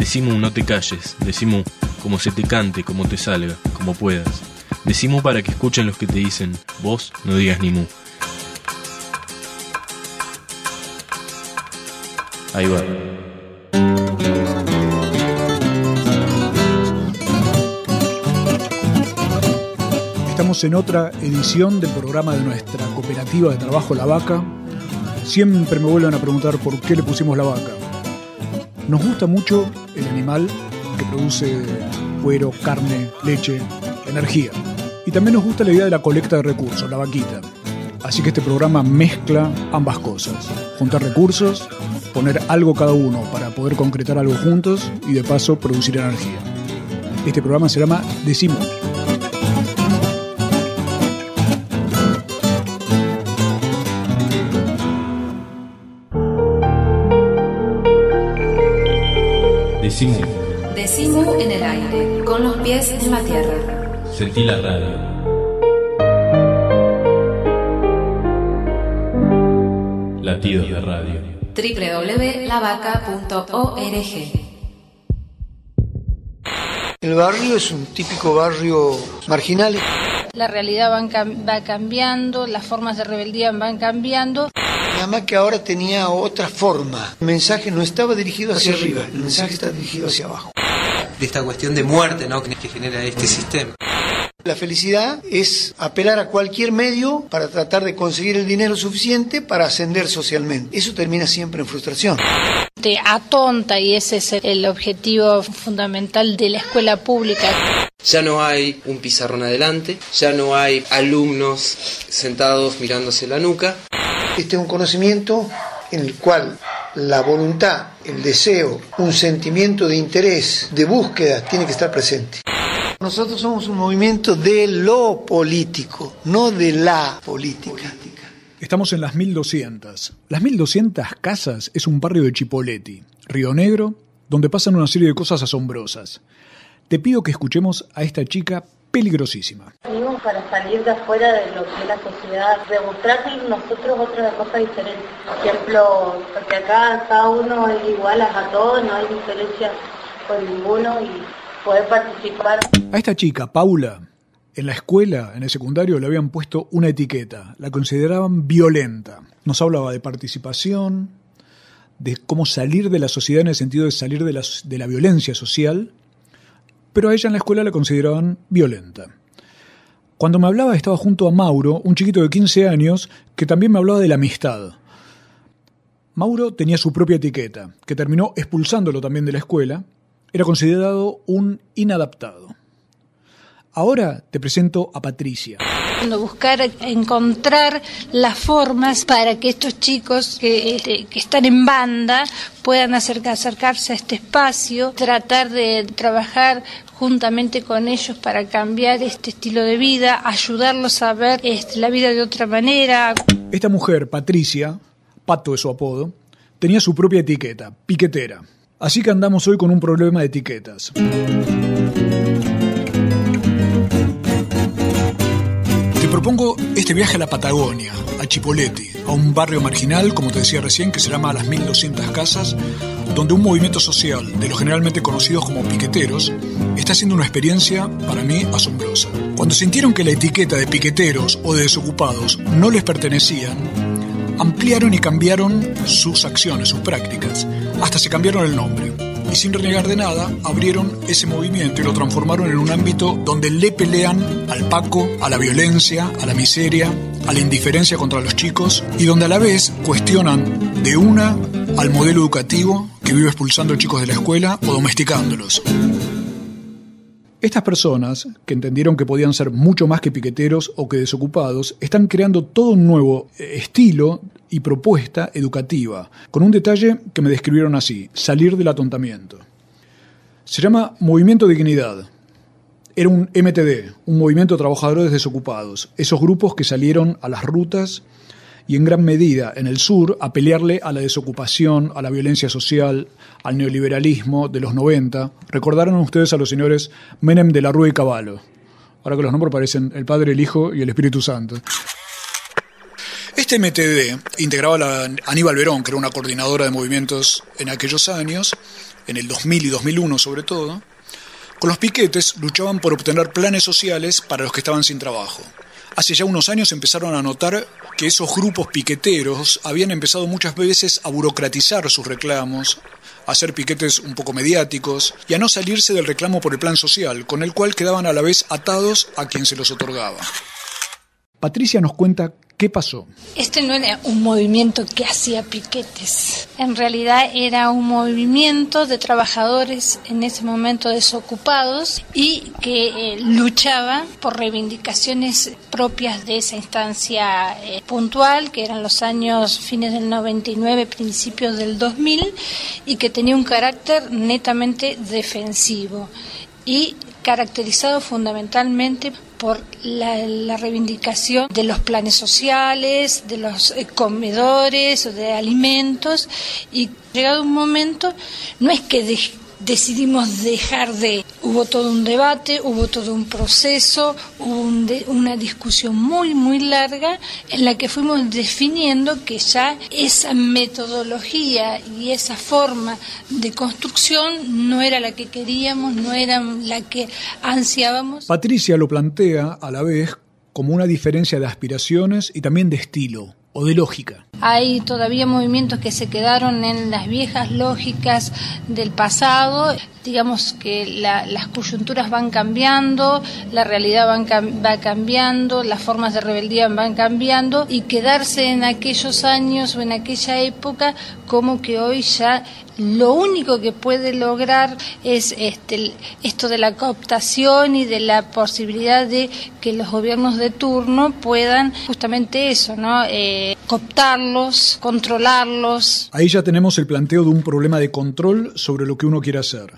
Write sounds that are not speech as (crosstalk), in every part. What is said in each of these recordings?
Decimu, no te calles. Decimu, como se te cante, como te salga, como puedas. Decimu para que escuchen los que te dicen, vos no digas ni mu. Ahí va. Estamos en otra edición del programa de nuestra cooperativa de trabajo La Vaca. Siempre me vuelven a preguntar por qué le pusimos la vaca. Nos gusta mucho el animal que produce cuero, carne, leche, energía. Y también nos gusta la idea de la colecta de recursos, la vaquita. Así que este programa mezcla ambas cosas. Juntar recursos, poner algo cada uno para poder concretar algo juntos y de paso producir energía. Este programa se llama Decimo. Decimu, Decimu en el aire, con los pies en la tierra. sentí la radio. Latidos de radio. www.lavaca.org El barrio es un típico barrio marginal. La realidad van va cambiando, las formas de rebeldía van cambiando. Nada más que ahora tenía otra forma. El mensaje no estaba dirigido hacia arriba, el mensaje está dirigido hacia abajo. de esta cuestión de muerte ¿no? que que genera este sistema. La felicidad es apelar a cualquier medio para tratar de conseguir el dinero suficiente para ascender socialmente. Eso termina siempre en frustración. Te atonta y ese es el objetivo fundamental de la escuela pública. Ya no hay un pizarrón adelante, ya no hay alumnos sentados mirándose la nuca. Este es un conocimiento en el cual la voluntad, el deseo, un sentimiento de interés, de búsqueda, tiene que estar presente. Nosotros somos un movimiento de lo político, no de la política. Estamos en las 1200. Las 1200 casas es un barrio de Chipoleti, Río Negro, donde pasan una serie de cosas asombrosas. Te pido que escuchemos a esta chica peligrosísima. Venimos para salir de afuera de lo que es la sociedad, demostrarnos nosotros otra cosa diferente. Por ejemplo, porque acá cada uno es igual a todos, no hay diferencia con ninguno y poder participar. A esta chica, Paula, en la escuela, en el secundario, le habían puesto una etiqueta. La consideraban violenta. Nos hablaba de participación, de cómo salir de la sociedad en el sentido de salir de la, de la violencia social, pero a ella en la escuela la consideraban violenta. Cuando me hablaba estaba junto a Mauro, un chiquito de 15 años, que también me hablaba de la amistad. Mauro tenía su propia etiqueta, que terminó expulsándolo también de la escuela. Era considerado un inadaptado. Ahora te presento a Patricia. Buscar encontrar las formas para que estos chicos que, este, que están en banda puedan acerca- acercarse a este espacio, tratar de trabajar juntamente con ellos para cambiar este estilo de vida, ayudarlos a ver este, la vida de otra manera. Esta mujer, Patricia, Pato es su apodo, tenía su propia etiqueta, piquetera. Así que andamos hoy con un problema de etiquetas. Propongo este viaje a la Patagonia, a Chipoleti, a un barrio marginal, como te decía recién, que se llama Las 1200 Casas, donde un movimiento social, de los generalmente conocidos como piqueteros, está haciendo una experiencia para mí asombrosa. Cuando sintieron que la etiqueta de piqueteros o de desocupados no les pertenecían, ampliaron y cambiaron sus acciones, sus prácticas, hasta se cambiaron el nombre. Y sin renegar de nada, abrieron ese movimiento y lo transformaron en un ámbito donde le pelean al Paco, a la violencia, a la miseria, a la indiferencia contra los chicos y donde a la vez cuestionan de una al modelo educativo que vive expulsando chicos de la escuela o domesticándolos. Estas personas, que entendieron que podían ser mucho más que piqueteros o que desocupados, están creando todo un nuevo eh, estilo y propuesta educativa, con un detalle que me describieron así, salir del atontamiento. Se llama Movimiento Dignidad. era un MTD, un movimiento de trabajadores desocupados, esos grupos que salieron a las rutas y en gran medida en el sur a pelearle a la desocupación, a la violencia social, al neoliberalismo de los 90. Recordaron ustedes a los señores Menem de la Rúa y Caballo. Ahora que los nombres parecen el Padre, el Hijo y el Espíritu Santo. Este MTD integraba a Aníbal Verón, que era una coordinadora de movimientos en aquellos años, en el 2000 y 2001 sobre todo. Con los piquetes luchaban por obtener planes sociales para los que estaban sin trabajo. Hace ya unos años empezaron a notar que esos grupos piqueteros habían empezado muchas veces a burocratizar sus reclamos, a hacer piquetes un poco mediáticos y a no salirse del reclamo por el plan social, con el cual quedaban a la vez atados a quien se los otorgaba. Patricia nos cuenta ¿Qué pasó? Este no era un movimiento que hacía piquetes. En realidad era un movimiento de trabajadores en ese momento desocupados y que eh, luchaba por reivindicaciones propias de esa instancia eh, puntual, que eran los años fines del 99, principios del 2000, y que tenía un carácter netamente defensivo y caracterizado fundamentalmente por la, reivindicación de los planes sociales, de los eh, comedores o de alimentos y llegado un momento no es que decidimos dejar de... Hubo todo un debate, hubo todo un proceso, hubo una discusión muy, muy larga en la que fuimos definiendo que ya esa metodología y esa forma de construcción no era la que queríamos, no era la que ansiábamos. Patricia lo plantea a la vez como una diferencia de aspiraciones y también de estilo o de lógica. Hay todavía movimientos que se quedaron en las viejas lógicas del pasado. Digamos que las coyunturas van cambiando, la realidad va cambiando, las formas de rebeldía van cambiando y quedarse en aquellos años o en aquella época como que hoy ya lo único que puede lograr es este, esto de la cooptación y de la posibilidad de que los gobiernos de turno puedan justamente eso, ¿no? Eh, cooptarlos, controlarlos. Ahí ya tenemos el planteo de un problema de control sobre lo que uno quiere hacer.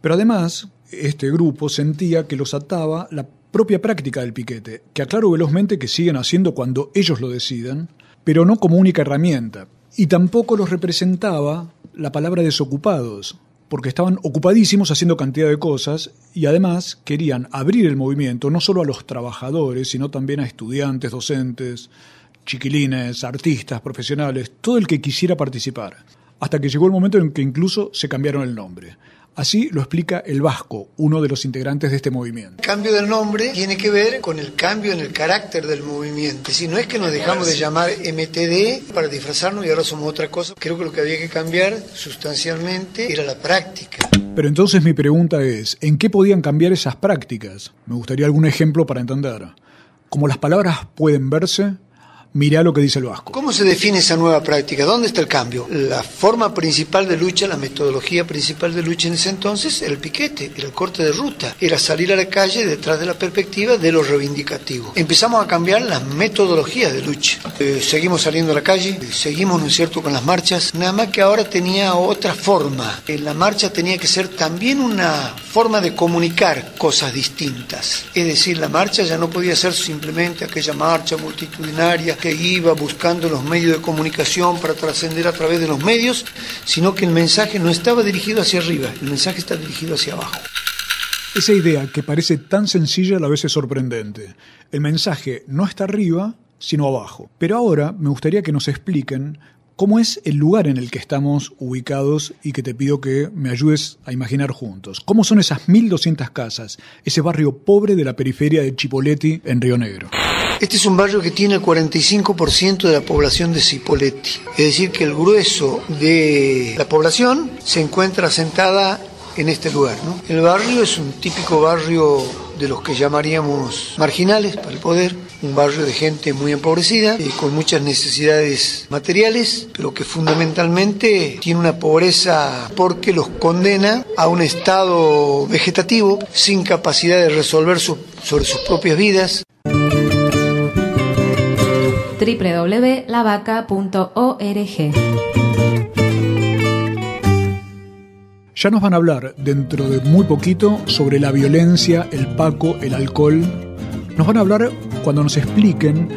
Pero además, este grupo sentía que los ataba la propia práctica del piquete, que aclaro velozmente que siguen haciendo cuando ellos lo decidan, pero no como única herramienta. Y tampoco los representaba la palabra desocupados, porque estaban ocupadísimos haciendo cantidad de cosas y además querían abrir el movimiento no solo a los trabajadores, sino también a estudiantes, docentes, chiquilines, artistas, profesionales, todo el que quisiera participar, hasta que llegó el momento en que incluso se cambiaron el nombre. Así lo explica el Vasco, uno de los integrantes de este movimiento. El cambio del nombre tiene que ver con el cambio en el carácter del movimiento. Si no es que nos dejamos de llamar MTD para disfrazarnos y ahora somos otra cosa. Creo que lo que había que cambiar sustancialmente era la práctica. Pero entonces mi pregunta es, ¿en qué podían cambiar esas prácticas? Me gustaría algún ejemplo para entender. Como las palabras pueden verse, Mirá lo que dice el Vasco. ¿Cómo se define esa nueva práctica? ¿Dónde está el cambio? La forma principal de lucha, la metodología principal de lucha en ese entonces era el piquete, era el corte de ruta, era salir a la calle detrás de la perspectiva de lo reivindicativo. Empezamos a cambiar las metodologías de lucha. Eh, seguimos saliendo a la calle, seguimos, ¿no es cierto?, con las marchas, nada más que ahora tenía otra forma. En la marcha tenía que ser también una forma de comunicar cosas distintas. Es decir, la marcha ya no podía ser simplemente aquella marcha multitudinaria que iba buscando los medios de comunicación para trascender a través de los medios, sino que el mensaje no estaba dirigido hacia arriba, el mensaje está dirigido hacia abajo. Esa idea que parece tan sencilla a la vez es sorprendente. El mensaje no está arriba, sino abajo. Pero ahora me gustaría que nos expliquen cómo es el lugar en el que estamos ubicados y que te pido que me ayudes a imaginar juntos. ¿Cómo son esas 1.200 casas, ese barrio pobre de la periferia de Chipoleti en Río Negro? Este es un barrio que tiene el 45% de la población de Cipolletti. Es decir, que el grueso de la población se encuentra asentada en este lugar. El barrio es un típico barrio de los que llamaríamos marginales para el poder, un barrio de gente muy empobrecida, y con muchas necesidades materiales, pero que fundamentalmente tiene una pobreza porque los condena a un estado vegetativo sin capacidad de resolver sobre sus propias vidas www.lavaca.org. Ya nos van a hablar dentro de muy poquito sobre la violencia, el paco, el alcohol. Nos van a hablar cuando nos expliquen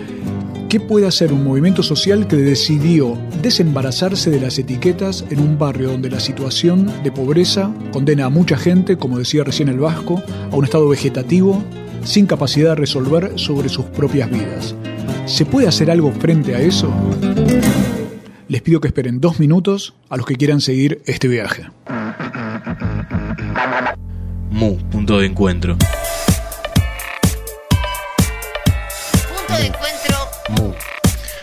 qué puede hacer un movimiento social que decidió desembarazarse de las etiquetas en un barrio donde la situación de pobreza condena a mucha gente, como decía recién el Vasco, a un estado vegetativo sin capacidad de resolver sobre sus propias vidas. ¿Se puede hacer algo frente a eso? Les pido que esperen dos minutos a los que quieran seguir este viaje. Mu, punto de encuentro. Punto de encuentro. Mu.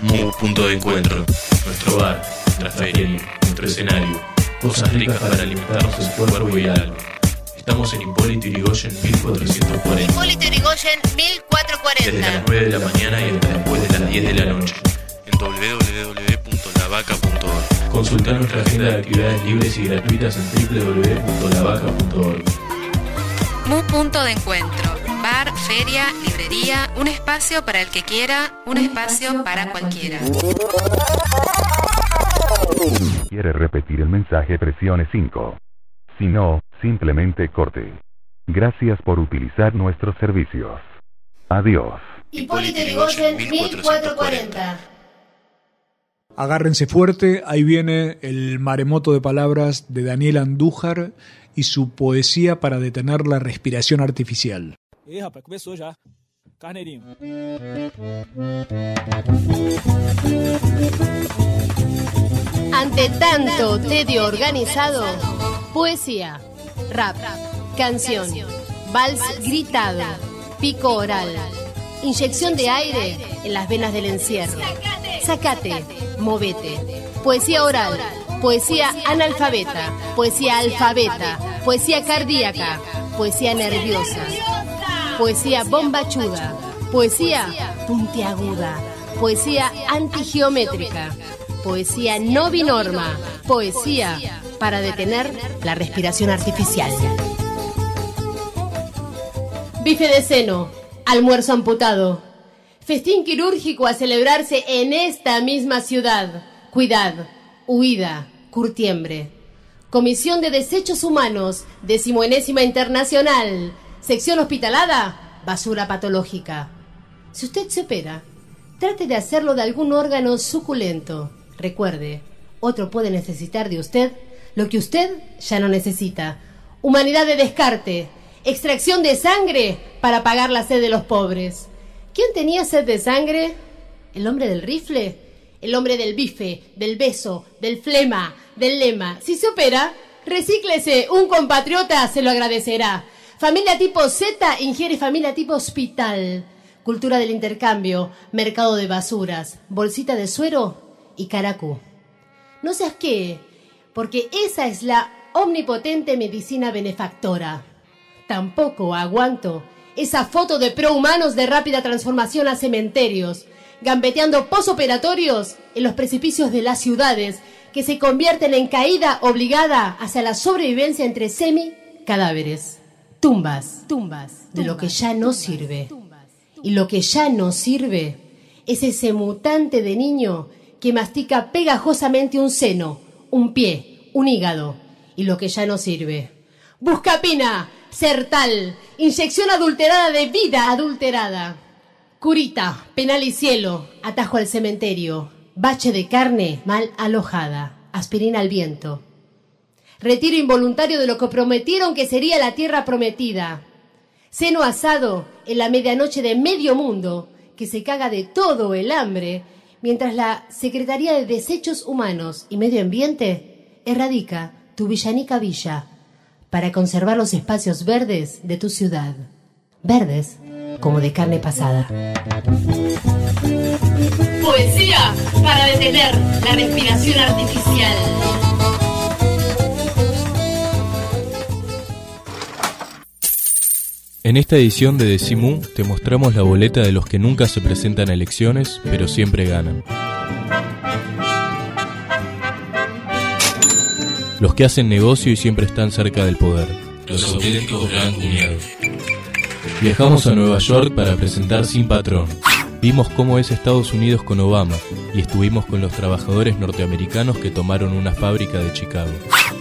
Mu, punto de encuentro. Nuestro bar, nuestra feria, nuestro escenario. Cosas ricas para alimentarnos el cuerpo y el alma. Estamos en Hipólito Yrigoyen 1440. Hipólito Yrigoyen Desde las 1440. 9 de la mañana y hasta después de las 10 de la noche. En www.lavaca.org. Consulta nuestra agenda de actividades libres y gratuitas en www.lavaca.org. Mu Punto de Encuentro. Bar, feria, librería, un espacio para el que quiera, un espacio para cualquiera. quiere repetir el mensaje presione 5. Si no, simplemente corte. Gracias por utilizar nuestros servicios. Adiós. Hipólito Yrigoyen 1440. Agárrense fuerte, ahí viene el maremoto de palabras de Daniel Andújar y su poesía para detener la respiración artificial. Ih, rapaz, já. Carneirinho. Ante tanto tedio organizado, poesía, rap, canción, vals gritado, pico oral, inyección de aire en las venas del encierro. Sacate, movete. Poesía oral, poesía analfabeta, poesía alfabeta, poesía cardíaca, poesía nerviosa, poesía bombachuda, poesía puntiaguda, poesía antigeométrica, poesía no binorma, poesía para detener la respiración artificial. Bife de seno, almuerzo amputado, festín quirúrgico a celebrarse en esta misma ciudad. Cuidad, huida, curtiembre. Comisión de Desechos Humanos, decimoenésima internacional. Sección hospitalada, basura patológica. Si usted se opera, trate de hacerlo de algún órgano suculento. Recuerde, otro puede necesitar de usted lo que usted ya no necesita. Humanidad de descarte, extracción de sangre para pagar la sed de los pobres. ¿Quién tenía sed de sangre? ¿El hombre del rifle? El hombre del bife, del beso, del flema, del lema. Si se opera, recíclese, un compatriota se lo agradecerá. Familia tipo Z ingiere familia tipo hospital. Cultura del intercambio, mercado de basuras, bolsita de suero y caracú. No seas qué, porque esa es la omnipotente medicina benefactora. Tampoco aguanto esa foto de prohumanos de rápida transformación a cementerios, gambeteando posoperatorios en los precipicios de las ciudades que se convierten en caída obligada hacia la sobrevivencia entre semi-cadáveres. Tumbas, tumbas de lo que ya no sirve. Y lo que ya no sirve es ese mutante de niño que mastica pegajosamente un seno, un pie, un hígado. Y lo que ya no sirve. Buscapina, Sertal, inyección adulterada de vida adulterada. Curita, penal y cielo, atajo al cementerio. Bache de carne mal alojada. Aspirina al viento. Retiro involuntario de lo que prometieron que sería la tierra prometida. Seno asado en la medianoche de medio mundo, que se caga de todo el hambre, mientras la Secretaría de Desechos Humanos y Medio Ambiente erradica tu villanica villa para conservar los espacios verdes de tu ciudad. Verdes como de carne pasada. Poesía para detener la respiración artificial. En esta edición de Decimu te mostramos la boleta de los que nunca se presentan a elecciones, pero siempre ganan. Los que hacen negocio y siempre están cerca del poder. Los auténticos gran cuñados. Viajamos a Nueva York para presentar Sin Patrón. Vimos cómo es Estados Unidos con Obama y estuvimos con los trabajadores norteamericanos que tomaron una fábrica de Chicago.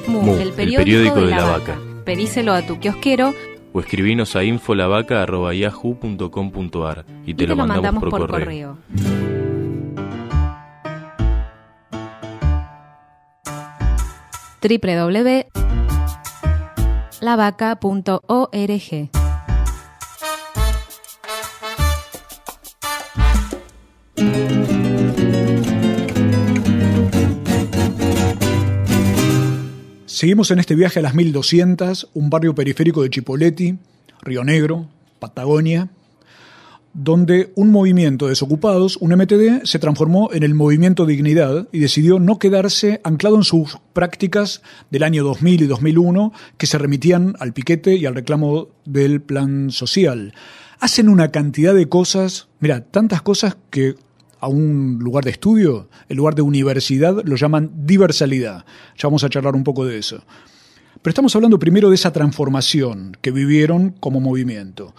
Mu, el, el periódico de, de la, la vaca. vaca. Pedíselo a tu kiosquero O escribinos a infolavaca.yahoo.com.ar y te, y lo, mandamos, por, correo. correo. www.lavaca.org Seguimos en este viaje a las 1200, un barrio periférico de Chipoleti, Río Negro, Patagonia, donde un movimiento de desocupados, un MTD, se transformó en el movimiento Dignidad y decidió no quedarse anclado en sus prácticas del año 2000 y 2001 que se remitían al piquete y al reclamo del plan social. Hacen una cantidad de cosas, mira, tantas cosas que a un lugar de estudio, el lugar de universidad, lo llaman diversalidad. Ya vamos a charlar un poco de eso. Pero estamos hablando primero de esa transformación que vivieron como movimiento.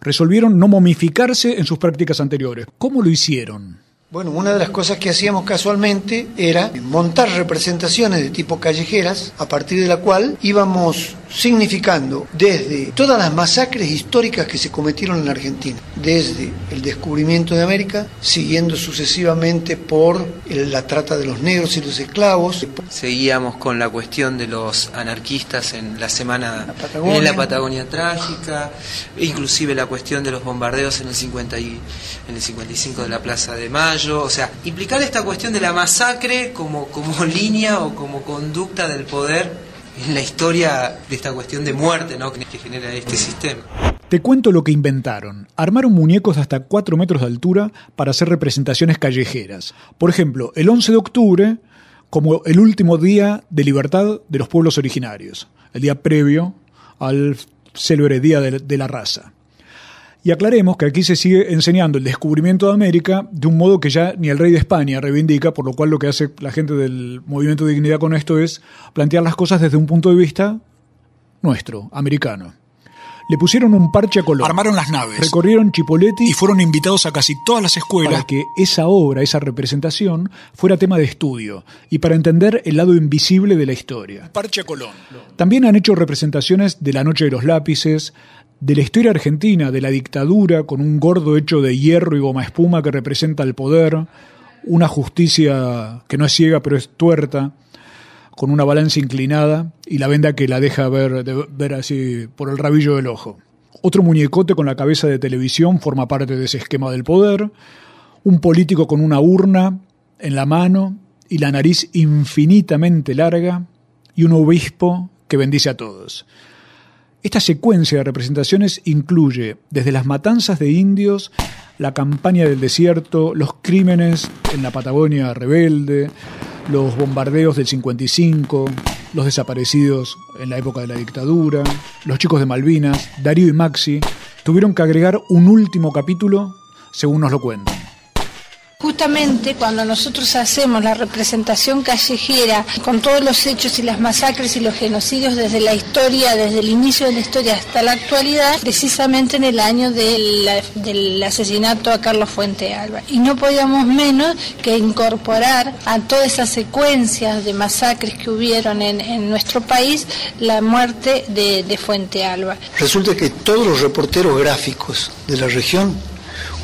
Resolvieron no momificarse en sus prácticas anteriores. ¿Cómo lo hicieron? Bueno, una de las cosas que hacíamos casualmente era montar representaciones de tipo callejeras, a partir de la cual íbamos significando desde todas las masacres históricas que se cometieron en la Argentina, desde el descubrimiento de América, siguiendo sucesivamente por la trata de los negros y los esclavos, Seguíamos con la cuestión de los anarquistas en la semana en la Patagonia trágica, inclusive la cuestión de los bombardeos en el 50 y, en el 55 de la Plaza de Mayo, o sea, implicar esta cuestión de la masacre como como (laughs) línea o como conducta del poder en la historia de esta cuestión de muerte, ¿no? que genera este sistema. Te cuento lo que inventaron. Armaron muñecos de hasta 4 metros de altura para hacer representaciones callejeras. Por ejemplo, el 11 de octubre como el último día de libertad de los pueblos originarios, el día previo al célebre Día de la Raza. Y aclaremos que aquí se sigue enseñando el descubrimiento de América de un modo que ya ni el rey de España reivindica, por lo cual lo que hace la gente del movimiento de dignidad con esto es plantear las cosas desde un punto de vista nuestro, americano. Le pusieron un parche a color. Armaron las naves. Recorrieron Chipoleti y fueron invitados a casi todas las escuelas para que esa obra, esa representación, fuera tema de estudio y para entender el lado invisible de la historia. Parche Colón. También han hecho representaciones de la Noche de los Lápices, de la historia argentina, de la dictadura, con un gordo hecho de hierro y goma espuma que representa el poder, una justicia que no es ciega pero es tuerta, con una balanza inclinada y la venda que la deja ver, de- ver así por el rabillo del ojo. Otro muñecote con la cabeza de televisión forma parte de ese esquema del poder, un político con una urna en la mano y la nariz infinitamente larga y un obispo que bendice a todos. Esta secuencia de representaciones incluye desde las matanzas de indios, la campaña del desierto, los crímenes en la Patagonia rebelde, los bombardeos del 55, los desaparecidos en la época de la dictadura, los chicos de Malvinas, Darío y Maxi, tuvieron que agregar un último capítulo según nos lo cuentan. Justamente cuando nosotros hacemos la representación callejera con todos los hechos y las masacres y los genocidios desde la historia, desde el inicio de la historia hasta la actualidad, precisamente en el año del, asesinato a Carlos Fuente Alba. Y no podíamos menos que incorporar a todas esas secuencias de masacres que hubieron en, en nuestro país la muerte de, de Fuente Alba. Resulta que todos los reporteros gráficos de la región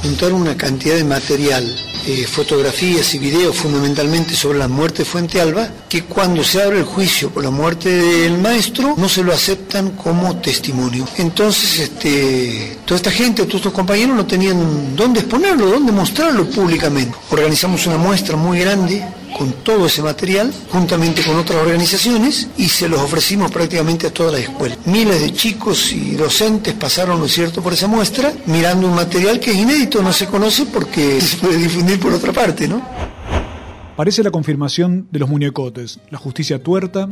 juntaron una cantidad de material, eh, fotografías y videos fundamentalmente sobre la muerte de Fuente Alba, que cuando se abre el juicio por la muerte del maestro no se lo aceptan como testimonio. Entonces, este, toda esta gente, todos estos compañeros no tenían dónde exponerlo, dónde mostrarlo públicamente. Organizamos una muestra muy grande con todo ese material, juntamente con otras organizaciones, y se los ofrecimos prácticamente a todas las escuelas. Miles de chicos y docentes pasaron, ¿no cierto?, por esa muestra, mirando un material que es inédito, no se conoce porque (laughs) se puede difundir por otra parte, ¿no? Parece la confirmación de los muñecotes, la justicia tuerta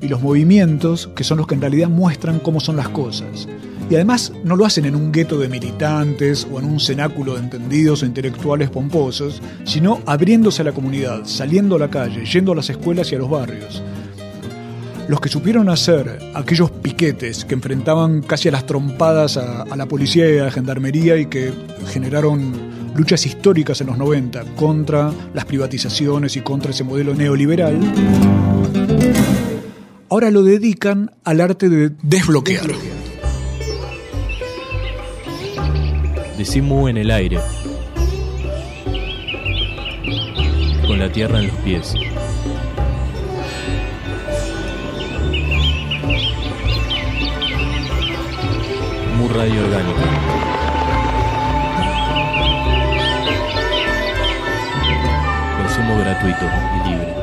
y los movimientos que son los que en realidad muestran cómo son las cosas. Y además no lo hacen en un gueto de militantes o en un cenáculo de entendidos o intelectuales pomposos, sino abriéndose a la comunidad, saliendo a la calle, yendo a las escuelas y a los barrios. Los que supieron hacer aquellos piquetes que enfrentaban casi a las trompadas a, la policía y a la gendarmería y que generaron luchas históricas en los 90 contra las privatizaciones y contra ese modelo neoliberal, ahora lo dedican al arte de desbloquear. Decimu en el aire, con la tierra en los pies. Mu Radio. Consumo gratuito y libre.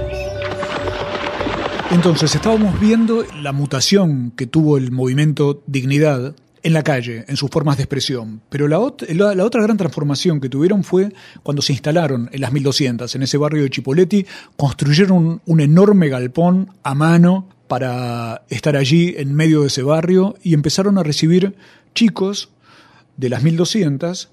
Entonces, estábamos viendo la mutación que tuvo el movimiento Dignidad en la calle, en sus formas de expresión. Pero la, ot- la- la otra gran transformación que tuvieron fue cuando se instalaron en las 1200, en ese barrio de Chipoleti, construyeron un enorme galpón a mano para estar allí en medio de ese barrio y empezaron a recibir chicos de las 1200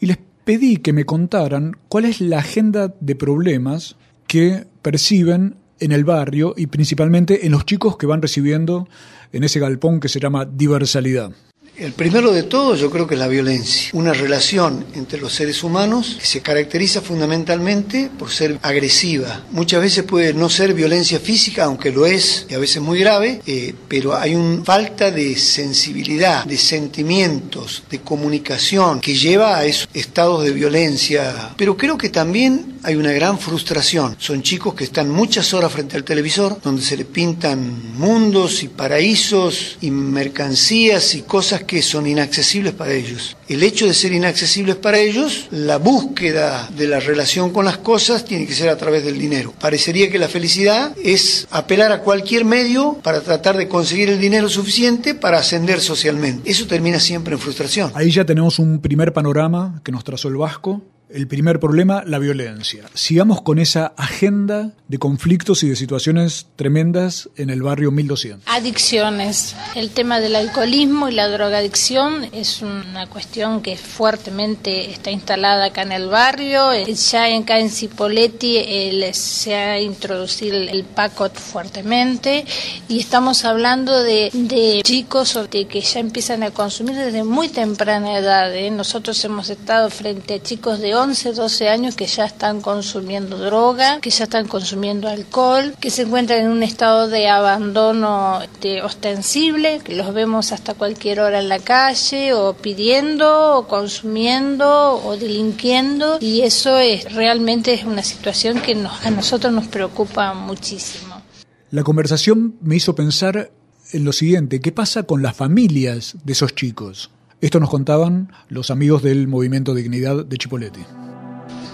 y les pedí que me contaran cuál es la agenda de problemas que perciben en el barrio y principalmente en los chicos que van recibiendo en ese galpón que se llama diversalidad. El primero de todos yo creo que es la violencia, una relación entre los seres humanos que se caracteriza fundamentalmente por ser agresiva. Muchas veces puede no ser violencia física, aunque lo es, y a veces muy grave, eh, pero hay una falta de sensibilidad, de sentimientos, de comunicación que lleva a esos estados de violencia. Pero creo que también hay una gran frustración. Son chicos que están muchas horas frente al televisor, donde se le pintan mundos y paraísos y mercancías y cosas que son inaccesibles para ellos. El hecho de ser inaccesibles para ellos, la búsqueda de la relación con las cosas tiene que ser a través del dinero. Parecería que la felicidad es apelar a cualquier medio para tratar de conseguir el dinero suficiente para ascender socialmente. Eso termina siempre en frustración. Ahí ya tenemos un primer panorama que nos trazó el Vasco. El primer problema, la violencia. Sigamos con esa agenda de conflictos y de situaciones tremendas en el barrio 1200. Adicciones. El tema del alcoholismo y la drogadicción es una cuestión que fuertemente está instalada acá en el barrio. Ya acá en Cipolletti el- se ha introducido el, PACOT fuertemente y estamos hablando de, chicos de que ya empiezan a consumir desde muy temprana edad. ¿eh? Nosotros hemos estado frente a chicos de 11, 12 años que ya están consumiendo droga, que ya están consumiendo alcohol, que se encuentran en un estado de abandono este, ostensible, que los vemos hasta cualquier hora en la calle o pidiendo o consumiendo o delinquiendo y eso es realmente es una situación que nos- a nosotros nos preocupa muchísimo. La conversación me hizo pensar en lo siguiente, ¿qué pasa con las familias de esos chicos? Esto nos contaban los amigos del Movimiento Dignidad de Chipoleti.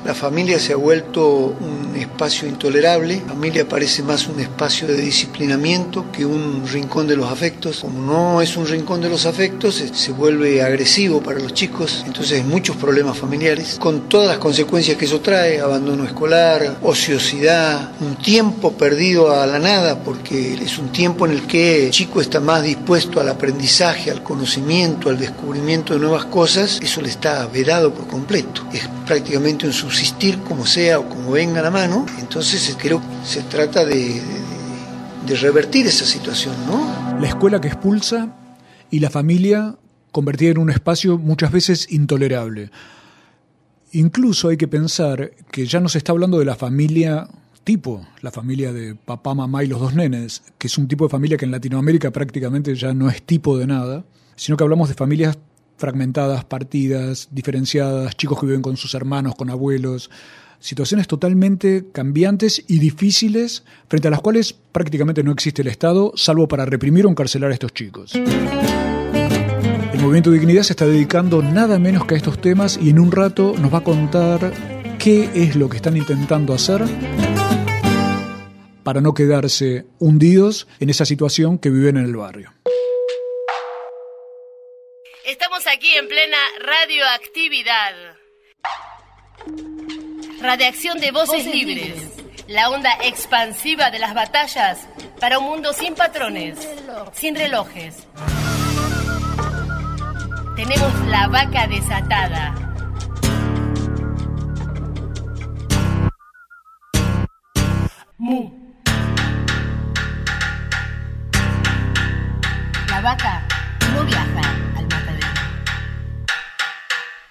La familia se ha vuelto un espacio intolerable, la familia parece más un espacio de disciplinamiento que un rincón de los afectos. Como no es un rincón de los afectos, se- se vuelve agresivo para los chicos, entonces muchos problemas familiares, con todas las consecuencias que eso trae, abandono escolar, ociosidad, un tiempo perdido a la nada, porque es un tiempo en el que el chico está más dispuesto al aprendizaje, al conocimiento, al descubrimiento de nuevas cosas, eso le está vedado por completo. Es prácticamente un subsistir como sea o como venga la mano, entonces eh, creo que se trata de, de- de revertir esa situación, ¿no? La escuela que expulsa y la familia convertida en un espacio muchas veces intolerable. Incluso hay que pensar que ya no se está hablando de la familia tipo, la familia de papá, mamá y los dos nenes, que es un tipo de familia que en Latinoamérica prácticamente ya no es tipo de nada, sino que hablamos de familias fragmentadas, partidas, diferenciadas, chicos que viven con sus hermanos, con abuelos, situaciones totalmente cambiantes y difíciles frente a las cuales prácticamente no existe el Estado, salvo para reprimir o encarcelar a estos chicos. El Movimiento Dignidad se está dedicando nada menos que a estos temas y en un rato nos va a contar qué es lo que están intentando hacer para no quedarse hundidos en esa situación que viven en el barrio. Aquí en plena radioactividad. Radiación de voces, Voces libres. libres. La onda expansiva de las batallas para un mundo sin patrones, sin relojes. Tenemos la vaca desatada. Mu. La vaca no viaja.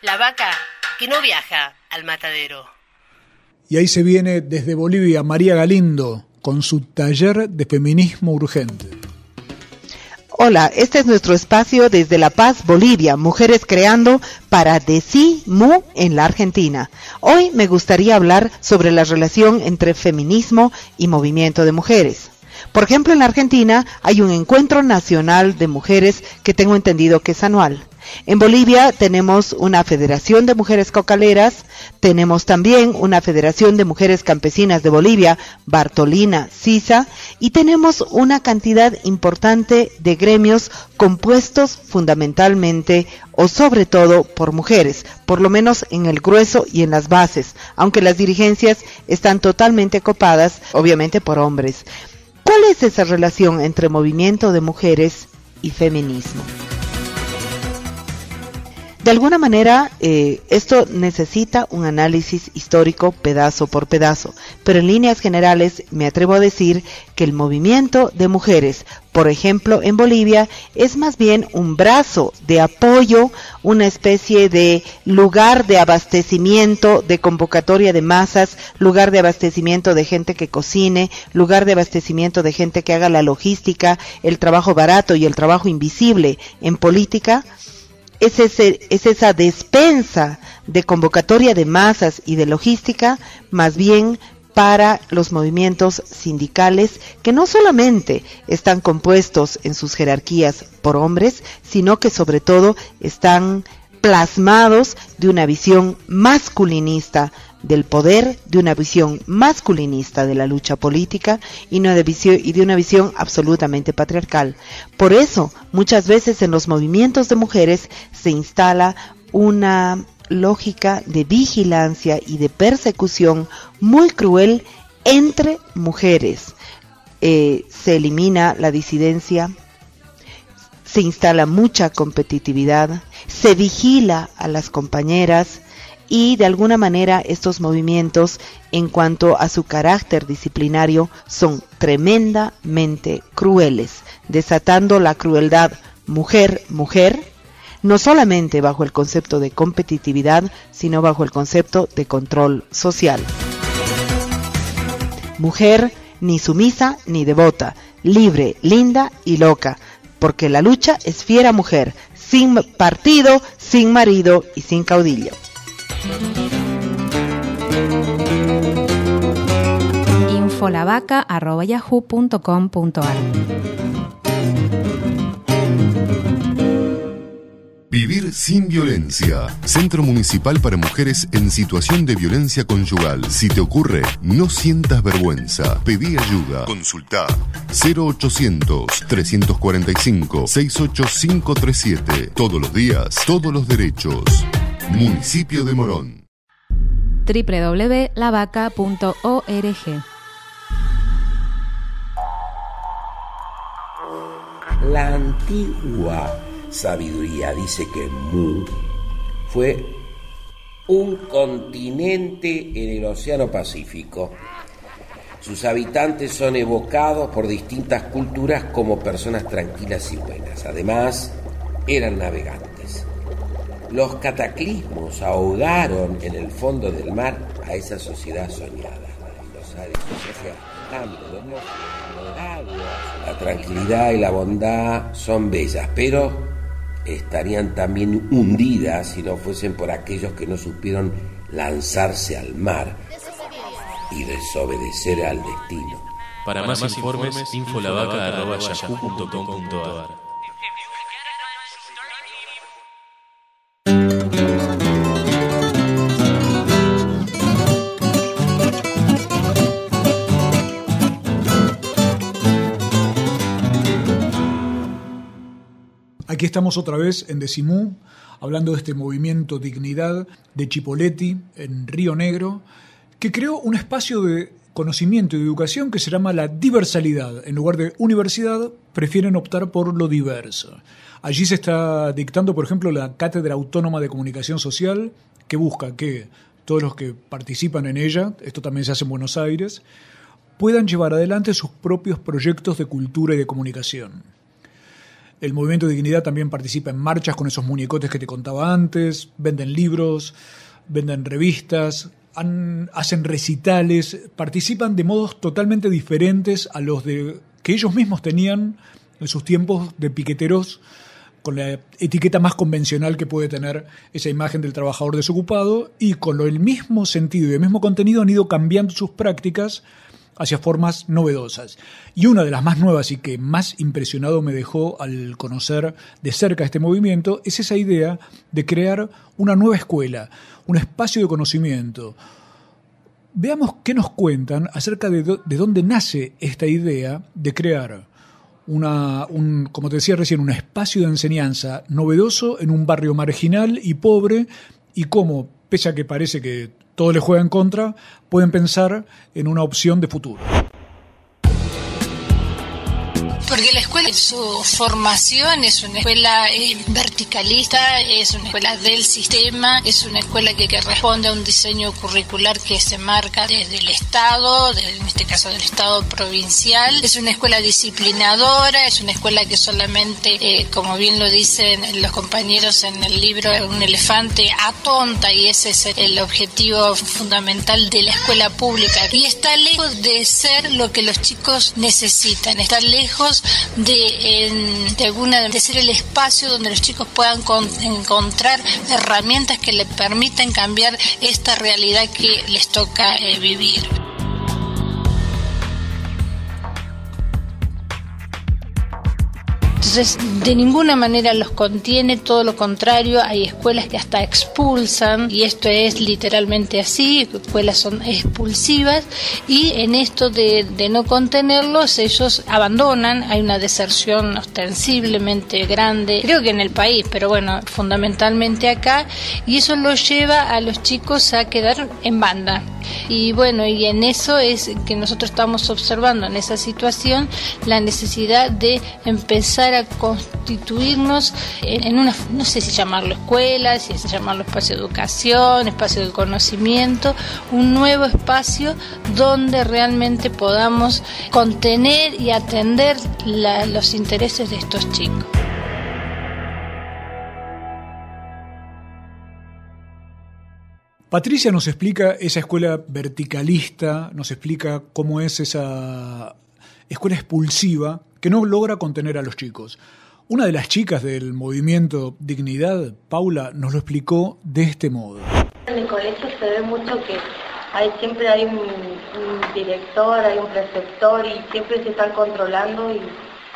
La vaca que no viaja al matadero. Y ahí se viene desde Bolivia María Galindo con su taller de feminismo urgente. Hola, este es nuestro espacio desde La Paz, Bolivia, Mujeres Creando para DECIMU en la Argentina. Hoy me gustaría hablar sobre la relación entre feminismo y movimiento de mujeres. Por ejemplo, en la Argentina hay un encuentro nacional de mujeres que tengo entendido que es anual. En Bolivia tenemos una Federación de Mujeres Cocaleras, tenemos también una Federación de Mujeres Campesinas de Bolivia, Bartolina Sisa, y tenemos una cantidad importante de gremios compuestos fundamentalmente o sobre todo por mujeres, por lo menos en el grueso y en las bases, aunque las dirigencias están totalmente copadas, obviamente por hombres. ¿Cuál es esa relación entre movimiento de mujeres y feminismo? De alguna manera, eh, esto necesita un análisis histórico pedazo por pedazo, pero en líneas generales me atrevo a decir que el movimiento de mujeres, por ejemplo, en Bolivia, es más bien un brazo de apoyo, una especie de lugar de abastecimiento, de convocatoria de masas, lugar de abastecimiento de gente que cocine, lugar de abastecimiento de gente que haga la logística, el trabajo barato y el trabajo invisible en política es, esa despensa de convocatoria de masas y de logística, más bien para los movimientos sindicales que no solamente están compuestos en sus jerarquías por hombres, sino que sobre todo están plasmados de una visión masculinista del poder, de una visión masculinista de la lucha política y, no de, visión, y de una visión absolutamente patriarcal. Por eso, muchas veces en los movimientos de mujeres se instala una lógica de vigilancia y de persecución muy cruel entre mujeres. Eh, se elimina la disidencia, se instala mucha competitividad, se vigila a las compañeras, y de alguna manera estos movimientos en cuanto a su carácter disciplinario son tremendamente crueles, desatando la crueldad mujer-mujer, no solamente bajo el concepto de competitividad, sino bajo el concepto de control social. Mujer ni sumisa ni devota, libre, linda y loca, porque la lucha es fiera mujer, sin partido, sin marido y sin caudillo. Infolavaca.yahoo.com.ar Vivir sin violencia. Centro Municipal para Mujeres en situación de violencia conyugal. Si te ocurre, no sientas vergüenza. Pedí ayuda. Consulta 0800 345 68537. Todos los días, todos los derechos. Municipio de Morón. www.lavaca.org La antigua sabiduría dice que Mu fue un continente en el Océano Pacífico. Sus habitantes son evocados por distintas culturas como personas tranquilas y buenas. Además, eran navegantes. Los cataclismos ahogaron en el fondo del mar a esa sociedad soñada. La tranquilidad y la bondad son bellas, pero estarían también hundidas si no fuesen por aquellos que no supieron lanzarse al mar y desobedecer al destino. Para, más, informes, infolavaca.yahoo.com.ar Aquí estamos otra vez en Decimú, hablando de este movimiento Dignidad de Chipoletti en Río Negro, que creó un espacio de conocimiento y educación que se llama la diversalidad. En lugar de universidad, prefieren optar por lo diverso. Allí se está dictando, por ejemplo, la Cátedra Autónoma de Comunicación Social, que busca que todos los que participan en ella, esto también se hace en Buenos Aires, puedan llevar adelante sus propios proyectos de cultura y de comunicación. El movimiento de dignidad también participa en marchas con esos muñecotes que te contaba antes, venden libros, venden revistas, hacen recitales, participan de modos totalmente diferentes a los de que ellos mismos tenían en sus tiempos de piqueteros con la etiqueta más convencional que puede tener esa imagen del trabajador desocupado y con el mismo sentido y el mismo contenido han ido cambiando sus prácticas hacia formas novedosas. Y una de las más nuevas y que más impresionado me dejó al conocer de cerca este movimiento es esa idea de crear una nueva escuela, un espacio de conocimiento. Veamos qué nos cuentan acerca de, de dónde nace esta idea de crear una, un, como te decía recién, un espacio de enseñanza novedoso en un barrio marginal y pobre y cómo, pese a que parece que todo le juega en contra, pueden pensar en una opción de futuro. Porque la escuela, su formación es una escuela eh, verticalista, es una escuela del sistema, es una escuela que, que, responde a un diseño curricular que se marca desde el Estado, en este caso del Estado provincial. Es una escuela disciplinadora, es una escuela que solamente, eh, como bien lo dicen los compañeros en el libro, un elefante atonta y ese es el objetivo fundamental de la escuela pública. Y está lejos de ser lo que los chicos necesitan, está lejos de, de alguna de ser el espacio donde los chicos puedan encontrar herramientas que les permitan cambiar esta realidad que les toca eh, vivir. Entonces, de ninguna manera los contiene, todo lo contrario, hay escuelas que hasta expulsan, y esto es literalmente así, escuelas son expulsivas, y en esto de, no contenerlos, ellos abandonan, hay una deserción ostensiblemente grande, creo que en el país, pero bueno, fundamentalmente acá, y eso los lleva a los chicos a quedar en banda. Y bueno, y en eso es que nosotros estamos observando en esa situación la necesidad de empezar a constituirnos en una, no sé si llamarlo escuela, si es llamarlo espacio de educación, espacio de conocimiento, un nuevo espacio donde realmente podamos contener y atender los intereses de estos chicos. Patricia nos explica esa escuela verticalista, nos explica cómo es esa escuela expulsiva que no logra contener a los chicos. Una de las chicas del movimiento Dignidad, Paula, nos lo explicó de este modo. En el colegio se ve mucho que hay, siempre hay un, un director, hay un preceptor y siempre se están controlando y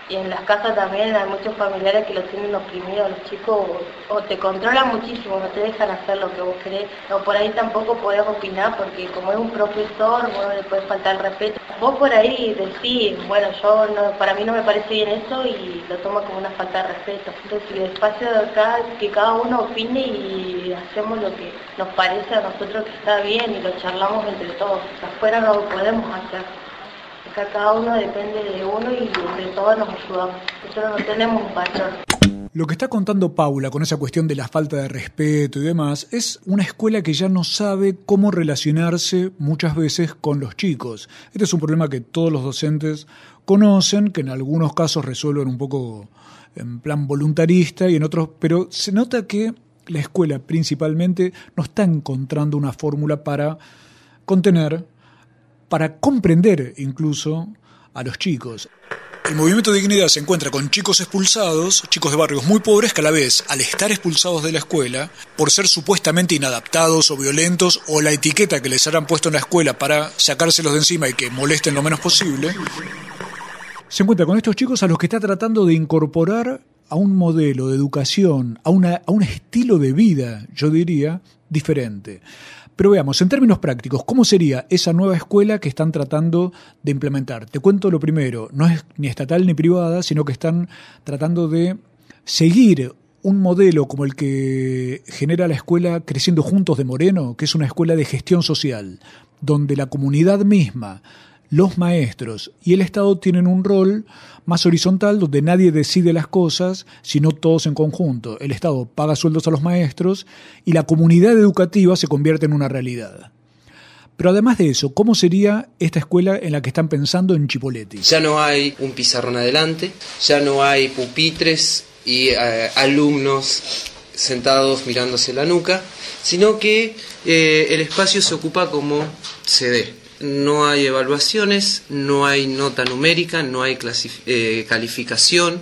y en las casas también hay muchos familiares que los tienen oprimidos, los chicos o, te controlan muchísimo, no te dejan hacer lo que vos querés, o por ahí tampoco podés opinar porque como es un profesor, bueno, le puede faltar el respeto. Vos por ahí decís, bueno, yo no, para mí no me parece bien eso y lo tomo como una falta de respeto. Entonces el espacio de acá que cada uno opine y hacemos lo que nos parece a nosotros que está bien y lo charlamos entre todos. Afuera no lo podemos hacer cada uno depende de uno y entre todos nos ayudamos. Nosotros no tenemos un patrón. Lo que está contando Paula con esa cuestión de la falta de respeto y demás es una escuela que ya no sabe cómo relacionarse muchas veces con los chicos. Este es un problema que todos los docentes conocen, que en algunos casos resuelven un poco en plan voluntarista y en otros, pero se nota que la escuela principalmente no está encontrando una fórmula para contener para comprender incluso a los chicos. El movimiento de dignidad se encuentra con chicos expulsados, chicos de barrios muy pobres que a la vez, al estar expulsados de la escuela, por ser supuestamente inadaptados o violentos o la etiqueta que les habrán puesto en la escuela para sacárselos de encima y que molesten lo menos posible, se encuentra con estos chicos a los que está tratando de incorporar a un modelo de educación, a, una, a un estilo de vida, yo diría, diferente. Pero veamos, en términos prácticos, ¿cómo sería esa nueva escuela que están tratando de implementar? Te cuento lo primero, no es ni estatal ni privada, sino que están tratando de seguir un modelo como el que genera la escuela Creciendo Juntos de Moreno, que es una escuela de gestión social, donde la comunidad misma los maestros y el Estado tienen un rol más horizontal donde nadie decide las cosas, sino todos en conjunto. El Estado paga sueldos a los maestros y la comunidad educativa se convierte en una realidad. Pero además de eso, ¿cómo sería esta escuela en la que están pensando en Chipoletti? Ya no hay un pizarrón adelante, ya no hay pupitres y eh, alumnos sentados mirándose la nuca, sino que eh, el espacio se ocupa como se dé. No hay evaluaciones, no hay nota numérica, no hay eh, calificación.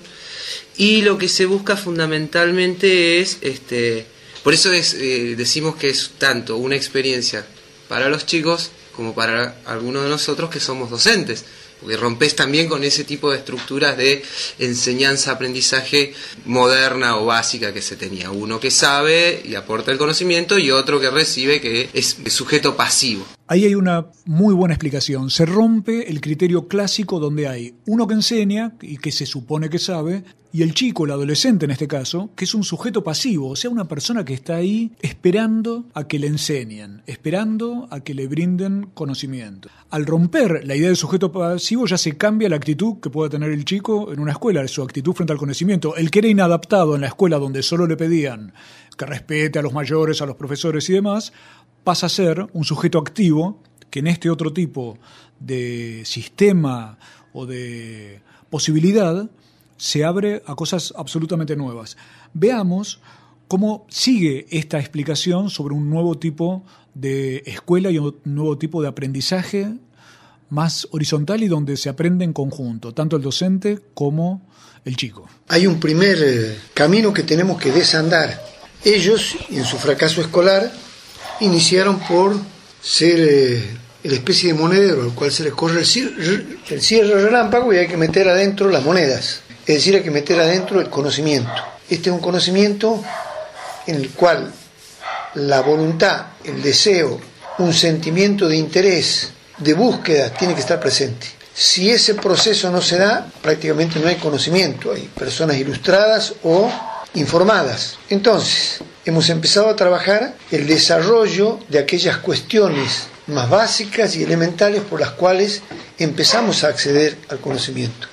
Y lo que se busca fundamentalmente es, este, por eso eh, decimos que es tanto una experiencia para los chicos como para algunos de nosotros que somos docentes porque rompes también con ese tipo de estructuras de enseñanza-aprendizaje moderna o básica que se tenía. Uno que sabe y aporta el conocimiento y otro que recibe que es sujeto pasivo. Ahí hay una muy buena explicación. Se rompe el criterio clásico donde hay uno que enseña y que se supone que sabe, y el chico, el adolescente en este caso, que es un sujeto pasivo, o sea, una persona que está ahí esperando a que le enseñen, esperando a que le brinden conocimiento. Al romper la idea del sujeto pasivo ya se cambia la actitud que puede tener el chico en una escuela, su actitud frente al conocimiento. El que era inadaptado en la escuela donde solo le pedían que respete a los mayores, a los profesores y demás, pasa a ser un sujeto activo que en este otro tipo de sistema o de posibilidad se abre a cosas absolutamente nuevas. Veamos cómo sigue esta explicación sobre un nuevo tipo de escuela y un nuevo tipo de aprendizaje más horizontal y donde se aprende en conjunto, tanto el docente como el chico. Hay un primer eh, camino que tenemos que desandar. Ellos, en su fracaso escolar, iniciaron por ser eh, la especie de monedero al cual se les corre el cierre relámpago y hay que meter adentro las monedas. Es decir, hay que meter adentro el conocimiento. Este es un conocimiento en el cual la voluntad, el deseo, un sentimiento de interés, de búsqueda, tiene que estar presente. Si ese proceso no se da, prácticamente no hay conocimiento. Hay personas ilustradas o informadas. Entonces, hemos empezado a trabajar el desarrollo de aquellas cuestiones más básicas y elementales por las cuales empezamos a acceder al conocimiento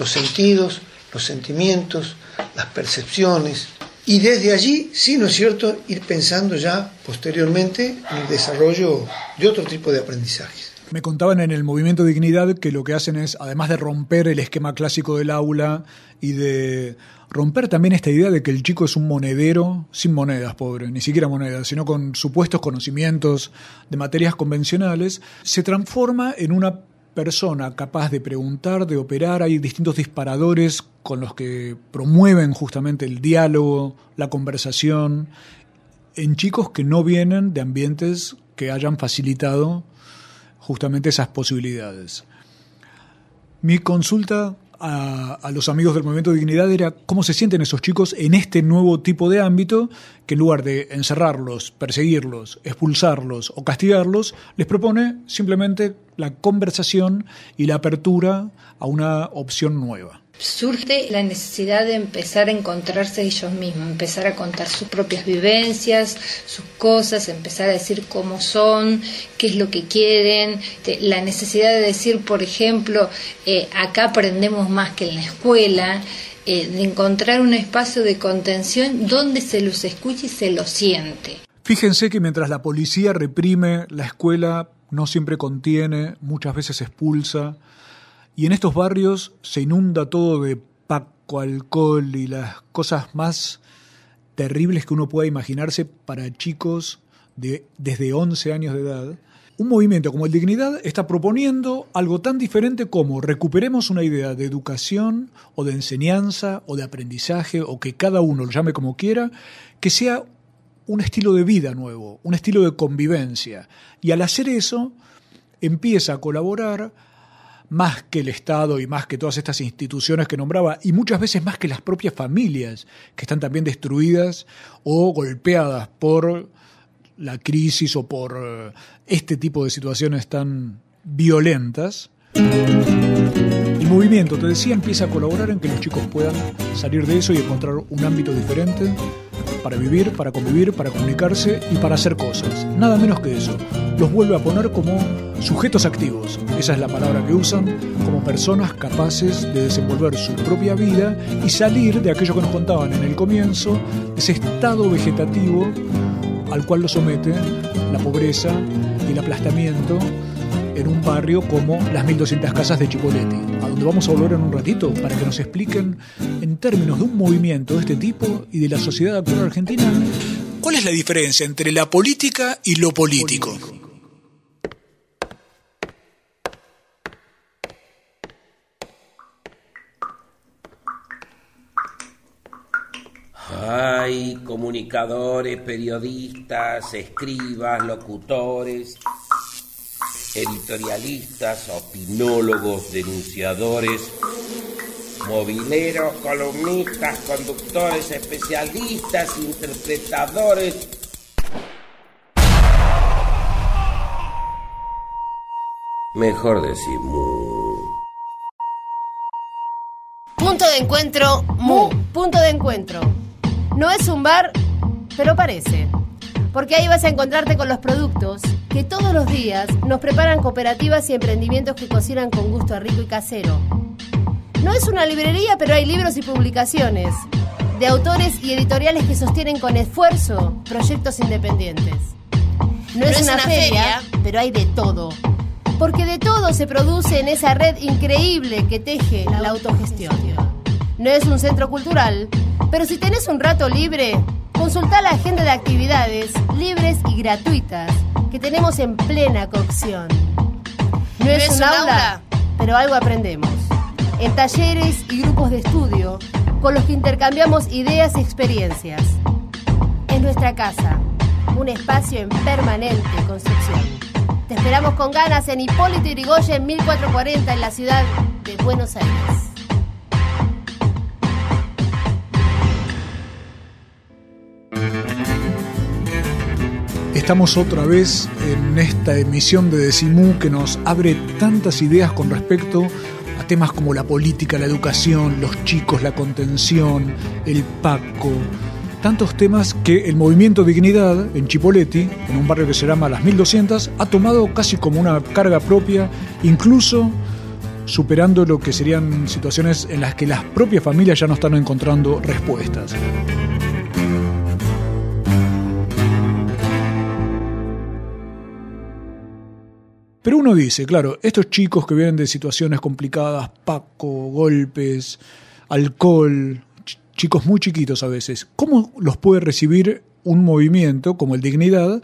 los sentidos, los sentimientos, las percepciones, y desde allí, sí, ¿no es cierto?, ir pensando ya posteriormente en el desarrollo de otro tipo de aprendizajes. Me contaban en el movimiento Dignidad que lo que hacen es, además de romper el esquema clásico del aula y de romper también esta idea de que el chico es un monedero sin monedas, pobre, ni siquiera monedas, sino con supuestos conocimientos de materias convencionales, se transforma en una persona capaz de preguntar, de operar, hay distintos disparadores con los que promueven justamente el diálogo, la conversación, en chicos que no vienen de ambientes que hayan facilitado justamente esas posibilidades. Mi consulta a, los amigos del Movimiento de Dignidad era cómo se sienten esos chicos en este nuevo tipo de ámbito que en lugar de encerrarlos, perseguirlos, expulsarlos o castigarlos, les propone simplemente la conversación y la apertura a una opción nueva surge la necesidad de empezar a encontrarse ellos mismos, empezar a contar sus propias vivencias, sus cosas, empezar a decir cómo son, qué es lo que quieren, la necesidad de decir, por ejemplo, eh, acá aprendemos más que en la escuela, eh, de encontrar un espacio de contención donde se los escuche y se los siente. Fíjense que mientras la policía reprime, la escuela no siempre contiene, muchas veces expulsa, y en estos barrios se inunda todo de paco, alcohol y las cosas más terribles que uno pueda imaginarse para chicos de desde 11 años de edad. Un movimiento como el Dignidad está proponiendo algo tan diferente como recuperemos una idea de educación o de enseñanza o de aprendizaje o que cada uno lo llame como quiera, que sea un estilo de vida nuevo, un estilo de convivencia. Y al hacer eso, empieza a colaborar más que el Estado y más que todas estas instituciones que nombraba, y muchas veces más que las propias familias, que están también destruidas o golpeadas por la crisis o por eh, este tipo de situaciones tan violentas. El movimiento, te decía, empieza a colaborar en que los chicos puedan salir de eso y encontrar un ámbito diferente para vivir, para convivir, para comunicarse y para hacer cosas. Nada menos que eso. Los vuelve a poner como sujetos activos, esa es la palabra que usan, como personas capaces de desenvolver su propia vida y salir de aquello que nos contaban en el comienzo, ese estado vegetativo al cual lo somete la pobreza y el aplastamiento en un barrio como las 1200 casas de Chipoleti, a donde vamos a volver en un ratito para que nos expliquen en términos de un movimiento de este tipo y de la sociedad actual argentina, ¿cuál es la diferencia entre la política y lo político? Hay comunicadores, periodistas, escribas, locutores, editorialistas, opinólogos, denunciadores, mobileros, columnistas, conductores, especialistas, interpretadores. Mejor decir mu. Punto de encuentro, mu. Punto de encuentro. No es un bar, pero parece. Porque ahí vas a encontrarte con los productos que todos los días nos preparan cooperativas y emprendimientos que cocinan con gusto a rico y casero. No es una librería, pero hay libros y publicaciones de autores y editoriales que sostienen con esfuerzo proyectos independientes. No, es, una, feria, pero hay de todo. Porque de todo se produce en esa red increíble que teje la autogestión. No es un centro cultural, pero si tenés un rato libre, consulta la agenda de actividades libres y gratuitas que tenemos en plena cocción. No, es, un aula, pero algo aprendemos. En talleres y grupos de estudio con los que intercambiamos ideas y experiencias. Es nuestra casa, un espacio en permanente construcción. Te esperamos con ganas en Hipólito Yrigoyen 1440 en la ciudad de Buenos Aires. Estamos otra vez en esta emisión de Decimú que nos abre tantas ideas con respecto a temas como la política, la educación, los chicos, la contención, el Paco, tantos temas que el movimiento Dignidad en Chipoleti, en un barrio que se llama Las 1200, ha tomado casi como una carga propia, incluso superando lo que serían situaciones en las que las propias familias ya no están encontrando respuestas. Pero uno dice, claro, estos chicos que vienen de situaciones complicadas, paco, golpes, alcohol, chicos muy chiquitos a veces, ¿cómo los puede recibir un movimiento como el Dignidad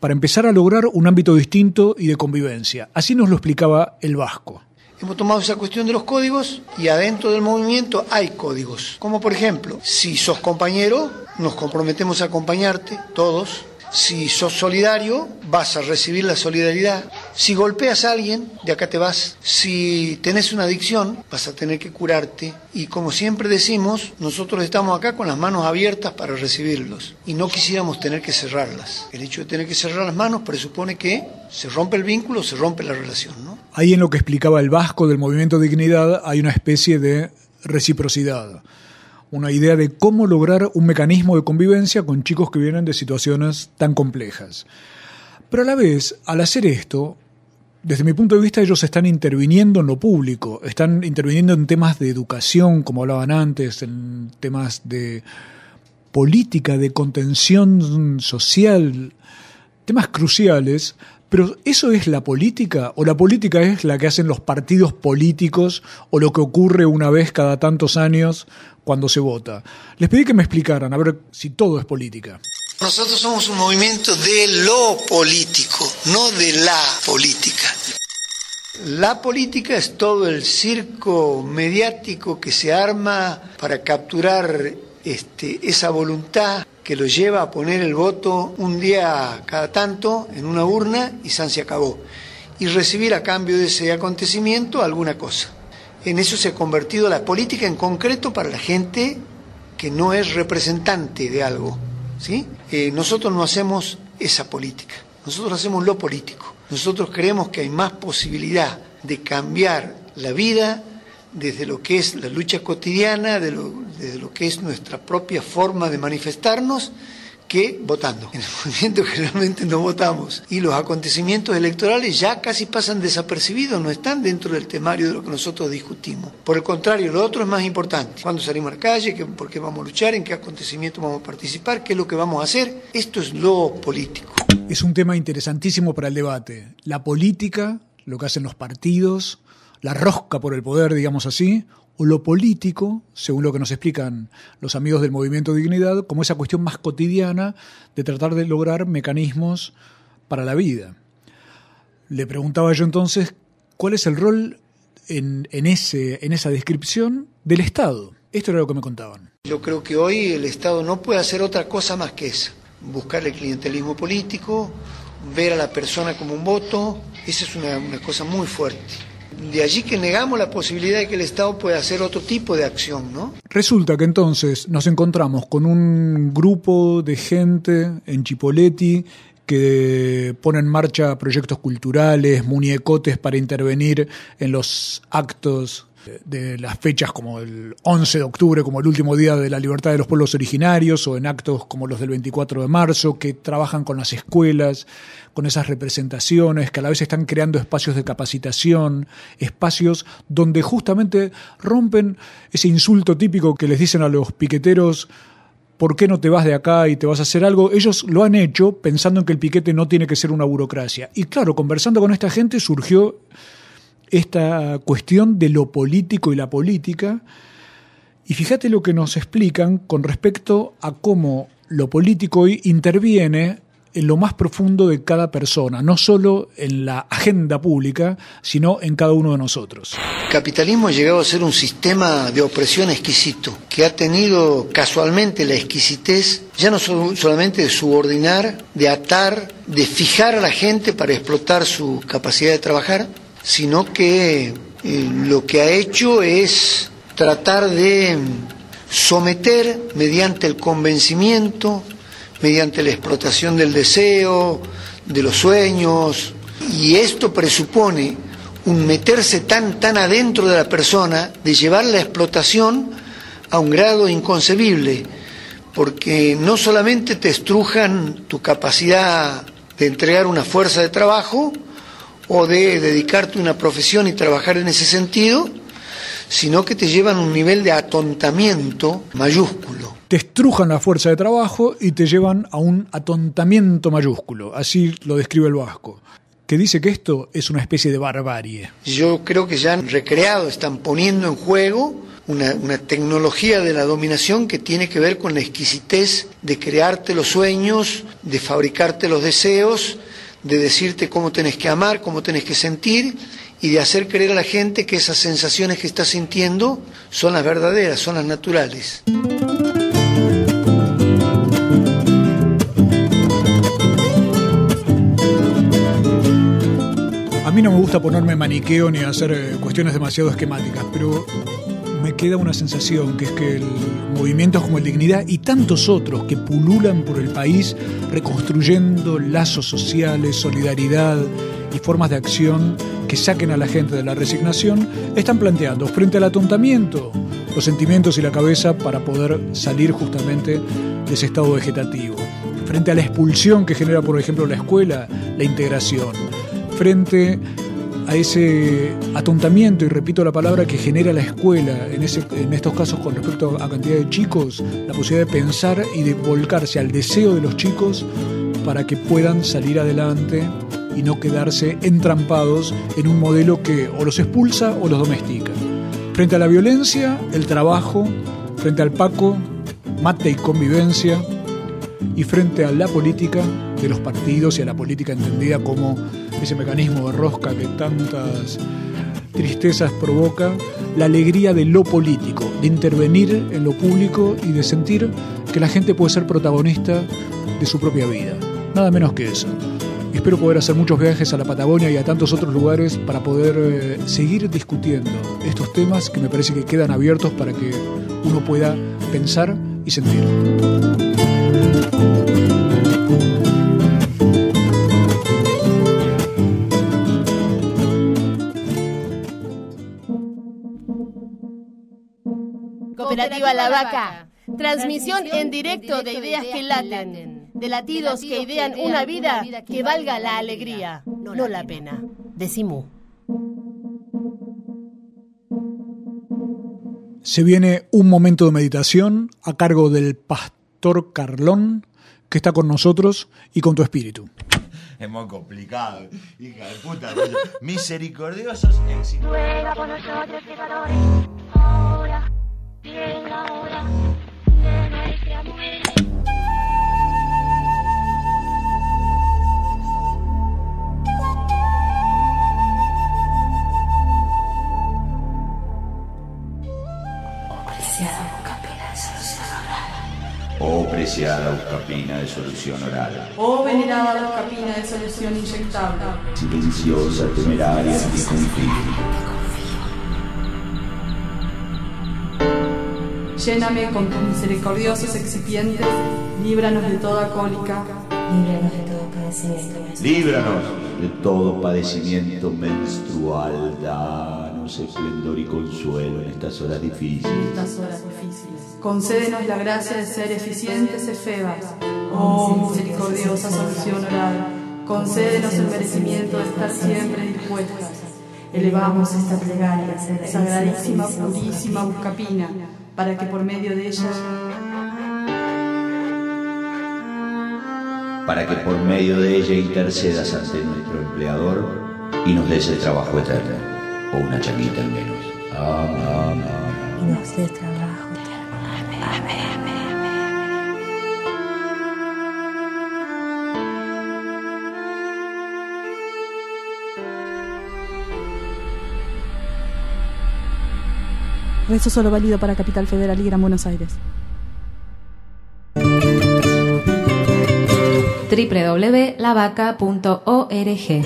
para empezar a lograr un ámbito distinto y de convivencia? Así nos lo explicaba el Vasco. Hemos tomado esa cuestión de los códigos y adentro del movimiento hay códigos. Como por ejemplo, si sos compañero, nos comprometemos a acompañarte todos si sos solidario, vas a recibir la solidaridad. Si golpeas a alguien, de acá te vas. Si tenés una adicción, vas a tener que curarte. Y como siempre decimos, nosotros estamos acá con las manos abiertas para recibirlos. Y no quisiéramos tener que cerrarlas. El hecho de tener que cerrar las manos presupone que se rompe el vínculo, se rompe la relación. ¿no? Ahí en lo que explicaba el Vasco del movimiento Dignidad hay una especie de reciprocidad una idea de cómo lograr un mecanismo de convivencia con chicos que vienen de situaciones tan complejas. Pero a la vez, al hacer esto, desde mi punto de vista ellos están interviniendo en lo público, están interviniendo en temas de educación, como hablaban antes, en temas de política, de contención social, temas cruciales, pero ¿eso es la política? ¿O la política es la que hacen los partidos políticos o lo que ocurre una vez cada tantos años cuando se vota? Les pedí que me explicaran, a ver si todo es política. Nosotros somos un movimiento de lo político, no de la política. La política es todo el circo mediático que se arma para capturar este, esa voluntad que lo lleva a poner el voto un día cada tanto en una urna y San se acabó. Y recibir a cambio de ese acontecimiento alguna cosa. En eso se ha convertido la política en concreto para la gente que no es representante de algo. ¿sí? Eh, nosotros no hacemos esa política, nosotros hacemos lo político. Nosotros creemos que hay más posibilidad de cambiar la vida desde lo que es la lucha cotidiana, de lo, desde lo que es nuestra propia forma de manifestarnos, que votando. En el (laughs) movimiento generalmente no votamos. Y los acontecimientos electorales ya casi pasan desapercibidos, no están dentro del temario de lo que nosotros discutimos. Por el contrario, lo otro es más importante. ¿Cuándo salimos a la calle? ¿Por qué vamos a luchar? ¿En qué acontecimientos vamos a participar? ¿Qué es lo que vamos a hacer? Esto es lo político. Es un tema interesantísimo para el debate. La política lo que hacen los partidos, la rosca por el poder, digamos así, o lo político, según lo que nos explican los amigos del movimiento Dignidad, como esa cuestión más cotidiana de tratar de lograr mecanismos para la vida. Le preguntaba yo entonces cuál es el rol en, en, ese, en esa descripción del Estado. Esto era lo que me contaban. Yo creo que hoy el Estado no puede hacer otra cosa más que eso. Buscar el clientelismo político, ver a la persona como un voto, esa es una, una cosa muy fuerte. De allí que negamos la posibilidad de que el Estado pueda hacer otro tipo de acción, ¿no? Resulta que entonces nos encontramos con un grupo de gente en Chipoleti que pone en marcha proyectos culturales, muñecotes para intervenir en los actos de las fechas como el 11 de octubre, como el último día de la libertad de los pueblos originarios, o en actos como los del 24 de marzo, que trabajan con las escuelas, con esas representaciones, que a la vez están creando espacios de capacitación, espacios donde justamente rompen ese insulto típico que les dicen a los piqueteros, ¿por qué no te vas de acá y te vas a hacer algo? Ellos lo han hecho pensando en que el piquete no tiene que ser una burocracia. Y claro, conversando con esta gente surgió esta cuestión de lo político y la política. Y fíjate lo que nos explican con respecto a cómo lo político hoy interviene en lo más profundo de cada persona, no solo en la agenda pública, sino en cada uno de nosotros. El capitalismo ha llegado a ser un sistema de opresión exquisito, que ha tenido casualmente la exquisitez ya no solamente de subordinar, de atar, de fijar a la gente para explotar su capacidad de trabajar, sino que eh, lo que ha hecho es tratar de someter mediante el convencimiento, mediante la explotación del deseo, de los sueños, y esto presupone un meterse tan, tan adentro de la persona, de llevar la explotación a un grado inconcebible, porque no solamente te estrujan tu capacidad de entregar una fuerza de trabajo o de dedicarte a una profesión y trabajar en ese sentido, sino que te llevan a un nivel de atontamiento mayúsculo te estrujan la fuerza de trabajo y te llevan a un atontamiento mayúsculo, así lo describe el vasco, que dice que esto es una especie de barbarie. Yo creo que ya han recreado, están poniendo en juego una, una, tecnología de la dominación que tiene que ver con la exquisitez de crearte los sueños, de fabricarte los deseos, de decirte cómo tenés que amar, cómo tenés que sentir y de hacer creer a la gente que esas sensaciones que estás sintiendo son las verdaderas, son las naturales. mí no me gusta ponerme maniqueo ni hacer eh, cuestiones demasiado esquemáticas, pero me queda una sensación que es que el movimientos como el Dignidad y tantos otros que pululan por el país reconstruyendo lazos sociales, solidaridad y formas de acción que saquen a la gente de la resignación, están planteando frente al atontamiento los sentimientos y la cabeza para poder salir justamente de ese estado vegetativo. Frente a la expulsión que genera, por ejemplo, la escuela, la integración frente a ese atontamiento, y repito la palabra, que genera la escuela, en, ese, en estos casos con respecto a cantidad de chicos, la posibilidad de pensar y de volcarse al deseo de los chicos para que puedan salir adelante y no quedarse entrampados en un modelo que o los expulsa o los domestica. Frente a la violencia, el trabajo, frente al Paco, mate y convivencia, y frente a la política de los partidos y a la política entendida como ese mecanismo de rosca que tantas tristezas provoca, la alegría de lo político, de intervenir en lo público y de sentir que la gente puede ser protagonista de su propia vida. Nada menos que eso. Espero poder hacer muchos viajes a la Patagonia y a tantos otros lugares para poder eh, seguir discutiendo estos temas que me parece que quedan abiertos para que uno pueda pensar y sentir. Cooperativa La Vaca. Transmisión en directo de ideas que laten, de latidos que idean una vida que valga la alegría, no la pena. Decimú. Se viene un momento de meditación a cargo del pastor Carlón, que está con nosotros y con tu espíritu. es muy complicado. Hija de puta. Misericordiosos éxitos. Preciada Buscapina de solución oral. Oh venerada Buscapina de solución inyectable. Silenciosa, temeraria, anticonfío. Lléname con tus misericordiosos excipientes, líbranos de toda cólica. Líbranos de todo padecimiento. Líbranos de todo padecimiento menstrual. Danos esplendor y consuelo en estas horas difíciles. en estas horas difíciles. Concédenos la gracia de ser eficientes efebas. Oh misericordiosa solución oral, concédenos el merecimiento de estar siempre dispuestas. Elevamos esta plegaria, sagradísima, purísima Buscapina, para que por medio de ella Para que por medio de ella intercedas ante nuestro empleador y nos des el trabajo eterno. O una changuita al menos. Amén. Y nos dé trabajo. Rezo solo válido para Capital Federal y Gran Buenos Aires. www.lavaca.org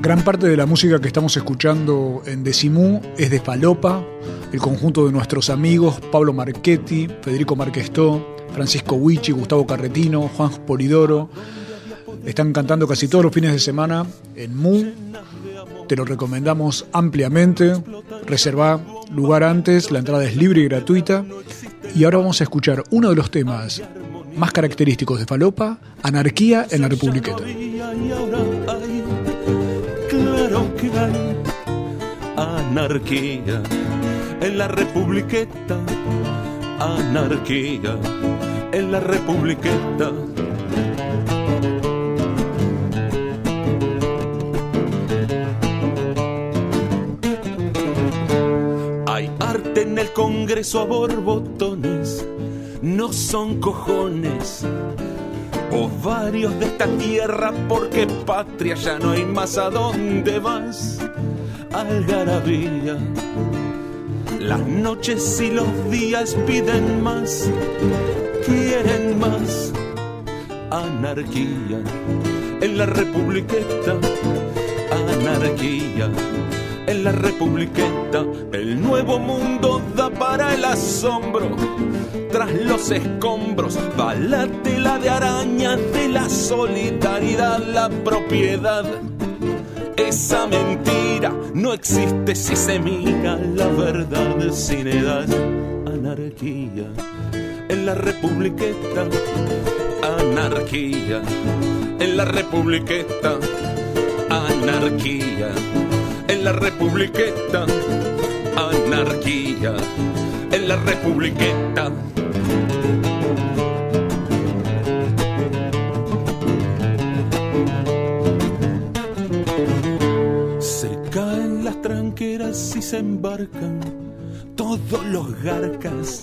Gran parte de la música que estamos escuchando en Decimú es de Falopa, el conjunto de nuestros amigos Pablo Marchetti, Federico Marquestó, Francisco Huichi, Gustavo Carretino, Juan Polidoro. Están cantando casi todos los fines de semana en Mu. Te lo recomendamos ampliamente. Reserva lugar antes, la entrada es libre y gratuita. Y ahora vamos a escuchar uno de los temas más característicos de Falopa, Anarquía en la Republiqueta. Anarquía en la republiqueta, anarquía en la republiqueta. Hay arte en el Congreso a borbotones, no son cojones. Ovarios de esta tierra porque patria ya no hay más. A dónde vas algarabía las noches y los días piden más quieren más anarquía. En la republiqueta anarquía. En la republiqueta el nuevo mundo da para el asombro. Tras los escombros va la tela de araña de la solidaridad la propiedad esa mentira no existe si se mira la verdad sin edad. Anarquía en la republiqueta anarquía en la republiqueta anarquía en la republiqueta anarquía en la republiqueta tranqueras y se embarcan todos los garcas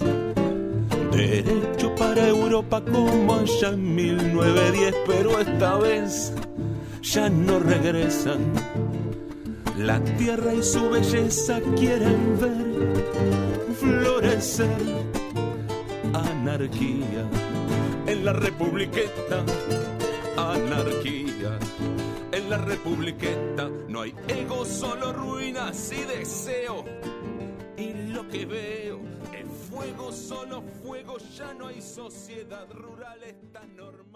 derecho para Europa como allá en 1910 pero esta vez ya no regresan la tierra y su belleza quieren ver florecer. Anarquía en la republiqueta. Anarquía republiqueta. No hay ego, solo ruinas y deseo. Y lo que veo es fuego, solo fuego. Ya no hay sociedad rural, es tan normal.